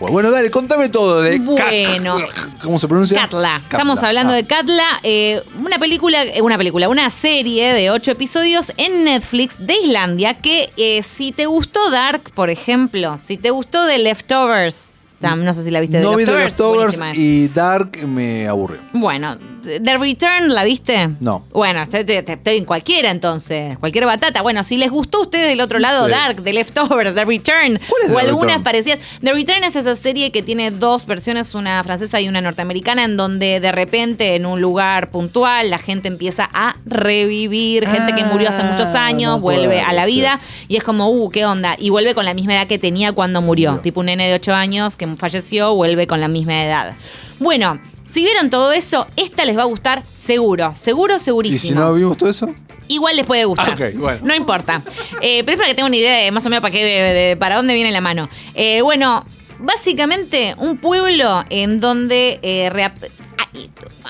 Bueno, dale, contame todo de Bueno. ¿Cómo se pronuncia? Katla. Estamos hablando Ah. de Katla, eh, una película, eh, una película, una serie de ocho episodios en Netflix de Islandia que eh, si te gustó Dark, por ejemplo, si te gustó The Leftovers, tam- no sé si la viste No The vi The Leftovers, y Dark me aburrió. Bueno, The Return, ¿la viste? No. Bueno, estoy en cualquiera entonces, cualquier batata. Bueno, si les gustó a ustedes del otro lado Sí. Dark, The Leftovers, The Return, ¿Cuál es o The algunas Return? parecidas. The Return es esa serie que tiene dos versiones, una francesa y una norteamericana, en donde de repente en un lugar puntual la gente empieza a revivir, gente que murió hace muchos Ah, años, me vuelve a la sí. vida y es como, uh, ¿qué onda? Y vuelve con la misma edad que tenía cuando murió, Murió. tipo un nene de 8 años que falleció, vuelve con la misma edad. Bueno, si vieron todo eso, esta les va a gustar seguro, seguro, ¿Y segurísimo. si no vimos todo eso? Igual les puede gustar. Ah, bueno. No importa. Eh, pero es para que tengan una idea de más o menos para, qué, de- de- para dónde viene la mano. Eh, bueno, básicamente un pueblo en donde eh,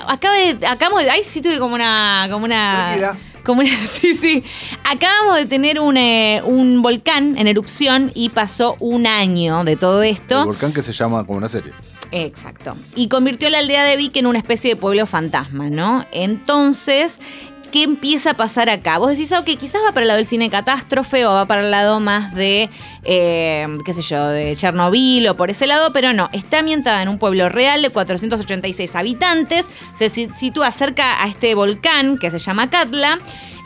acaba de, acabamos de. Ay, sí tuve como una. Como una como una- sí, sí. Acabamos de tener un, eh, un volcán en erupción y pasó un año de todo esto. El volcán que se llama como una serie. Exacto. Y convirtió la aldea de Vic en una especie de pueblo fantasma, ¿no? Entonces, ¿qué empieza a pasar acá? Vos decís, ok, quizás va para el lado del cine catástrofe o va para el lado más de, eh, qué sé yo, de Chernobyl o por ese lado, pero no, está ambientada en un pueblo real de 486 habitantes, se si- sitúa cerca a este volcán que se llama Katla.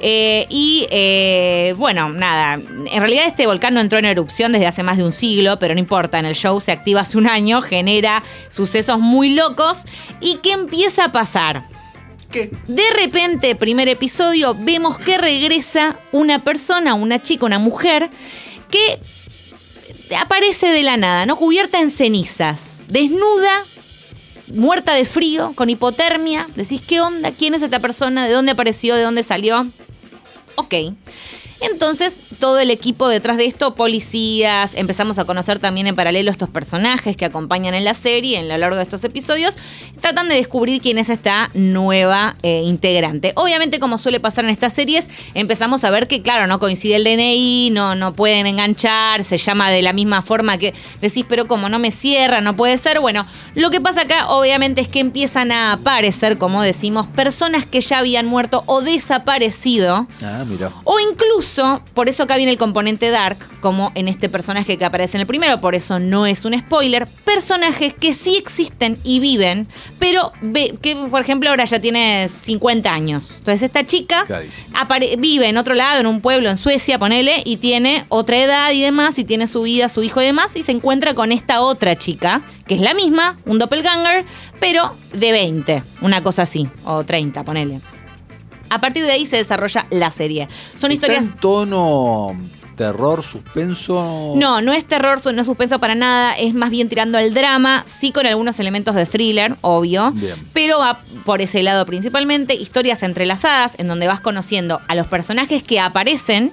Eh, y eh, bueno, nada, en realidad este volcán no entró en erupción desde hace más de un siglo, pero no importa, en el show se activa hace un año, genera sucesos muy locos. ¿Y qué empieza a pasar? De repente, primer episodio, vemos que regresa una persona, una chica, una mujer, que aparece de la nada, ¿no? Cubierta en cenizas, desnuda, muerta de frío, con hipotermia. Decís, ¿qué onda? ¿Quién es esta persona? ¿De dónde apareció? ¿De dónde salió? Ok. Entonces, todo el equipo detrás de esto, policías, empezamos a conocer también en paralelo estos personajes que acompañan en la serie, en lo largo de estos episodios, tratan de descubrir quién es esta nueva eh, integrante. Obviamente, como suele pasar en estas series, empezamos a ver que, claro, no coincide el DNI, no, no pueden enganchar, se llama de la misma forma que decís, pero como no me cierra, no puede ser. Bueno, lo que pasa acá, obviamente, es que empiezan a aparecer, como decimos, personas que ya habían muerto o desaparecido. Ah, mira. O incluso, por eso acá viene el componente dark, como en este personaje que aparece en el primero, por eso no es un spoiler, personajes que sí existen y viven, pero ve- que por ejemplo ahora ya tiene 50 años. Entonces esta chica apare- vive en otro lado, en un pueblo en Suecia, ponele, y tiene otra edad y demás, y tiene su vida, su hijo y demás, y se encuentra con esta otra chica, que es la misma, un doppelganger, pero de 20, una cosa así, o 30, ponele. A partir de ahí se desarrolla la serie. Son ¿Está historias en tono terror, suspenso? no, no es terror, no es suspenso para nada, es más bien tirando al drama, sí con algunos elementos de thriller, obvio, Bien. pero va por ese lado principalmente, historias entrelazadas en donde vas conociendo a los personajes que aparecen,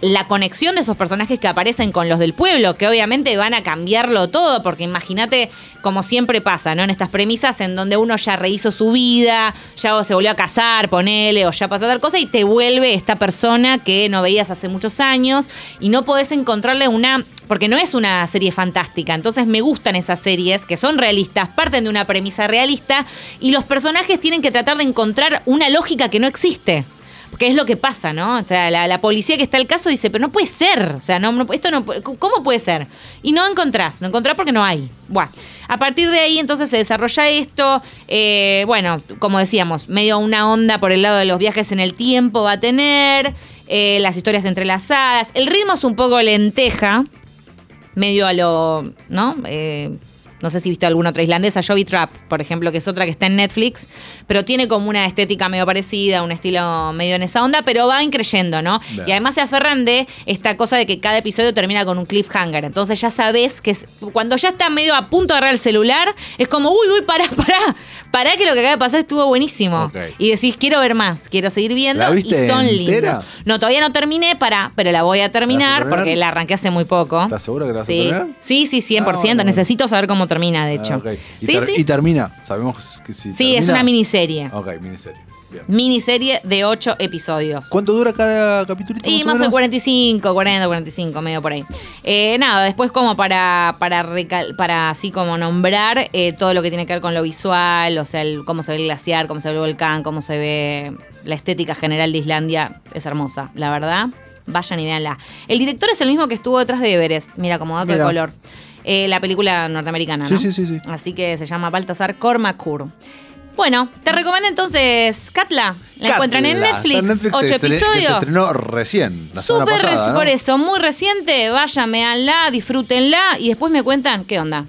la conexión de esos personajes que aparecen con los del pueblo, que obviamente van a cambiarlo todo, porque imagínate, como siempre pasa, ¿no? En estas premisas en donde uno ya rehizo su vida, ya se volvió a casar, ponele, o ya pasó tal cosa, y te vuelve esta persona que no veías hace muchos años, y no podés encontrarle una. Porque no es una serie fantástica, entonces me gustan esas series que son realistas, parten de una premisa realista, y los personajes tienen que tratar de encontrar una lógica que no existe. Porque es lo que pasa, ¿no? O sea, la, la policía que está el caso dice, pero no puede ser. O sea, no, no- esto no ¿cómo puede ser? Y no encontrás, no encontrás porque no hay. Bueno, a partir de ahí entonces se desarrolla esto. eh, bueno, como decíamos, medio una onda por el lado de los viajes en el tiempo va a tener. eh, las historias entrelazadas. El ritmo es un poco lenteja, medio a lo, ¿no? Eh, no sé si viste alguna otra islandesa, Joby Trap, por ejemplo, que es otra que está en Netflix, pero tiene como una estética medio parecida, un estilo medio en esa onda, pero va increyendo, ¿no? Y además se aferran de esta cosa de que cada episodio termina con un cliffhanger. Entonces ya sabes que es- cuando ya está medio a punto de agarrar el celular, es como, uy, uy, pará, pará, pará que lo que acaba de pasar estuvo buenísimo. Y decís, quiero ver más, quiero seguir viendo. ¿La viste y son entera? lindos. No, todavía no terminé, para, pero la voy a terminar, terminar? porque la arranqué hace muy poco. ¿Estás segura que la vas a sí. terminar? Sí, sí, 100%. Ah, bueno. Necesito saber cómo termina, de hecho. Ah, ok. y, Sí, ter- sí. y termina. Sabemos que si Sí, es una miniserie. Ok, miniserie. Bien. Miniserie de 8 episodios. ¿Cuánto dura cada capítulo? Y más de 45, 40, 45, medio por ahí. Eh, nada, después como para, para, recal- para así como nombrar eh, todo lo que tiene que ver con lo visual, o sea, el- cómo se ve el glaciar, cómo se ve el volcán, cómo se ve la estética general de Islandia, es hermosa, la verdad. Vayan y véanla. El director es el mismo que estuvo detrás de Everest, mira, como dato de color. Eh, la película norteamericana, Sí, ¿no? sí, sí, sí. Así que se llama Baltasar Cormacur. Bueno, te recomiendo entonces Katla. La encuentran en Catla. Netflix. Está en Netflix, ocho se- que episodios. se estrenó recién, la semana pasada, reci- ¿no? por eso, muy reciente. Vayan, véanla, disfrútenla y después me cuentan qué onda.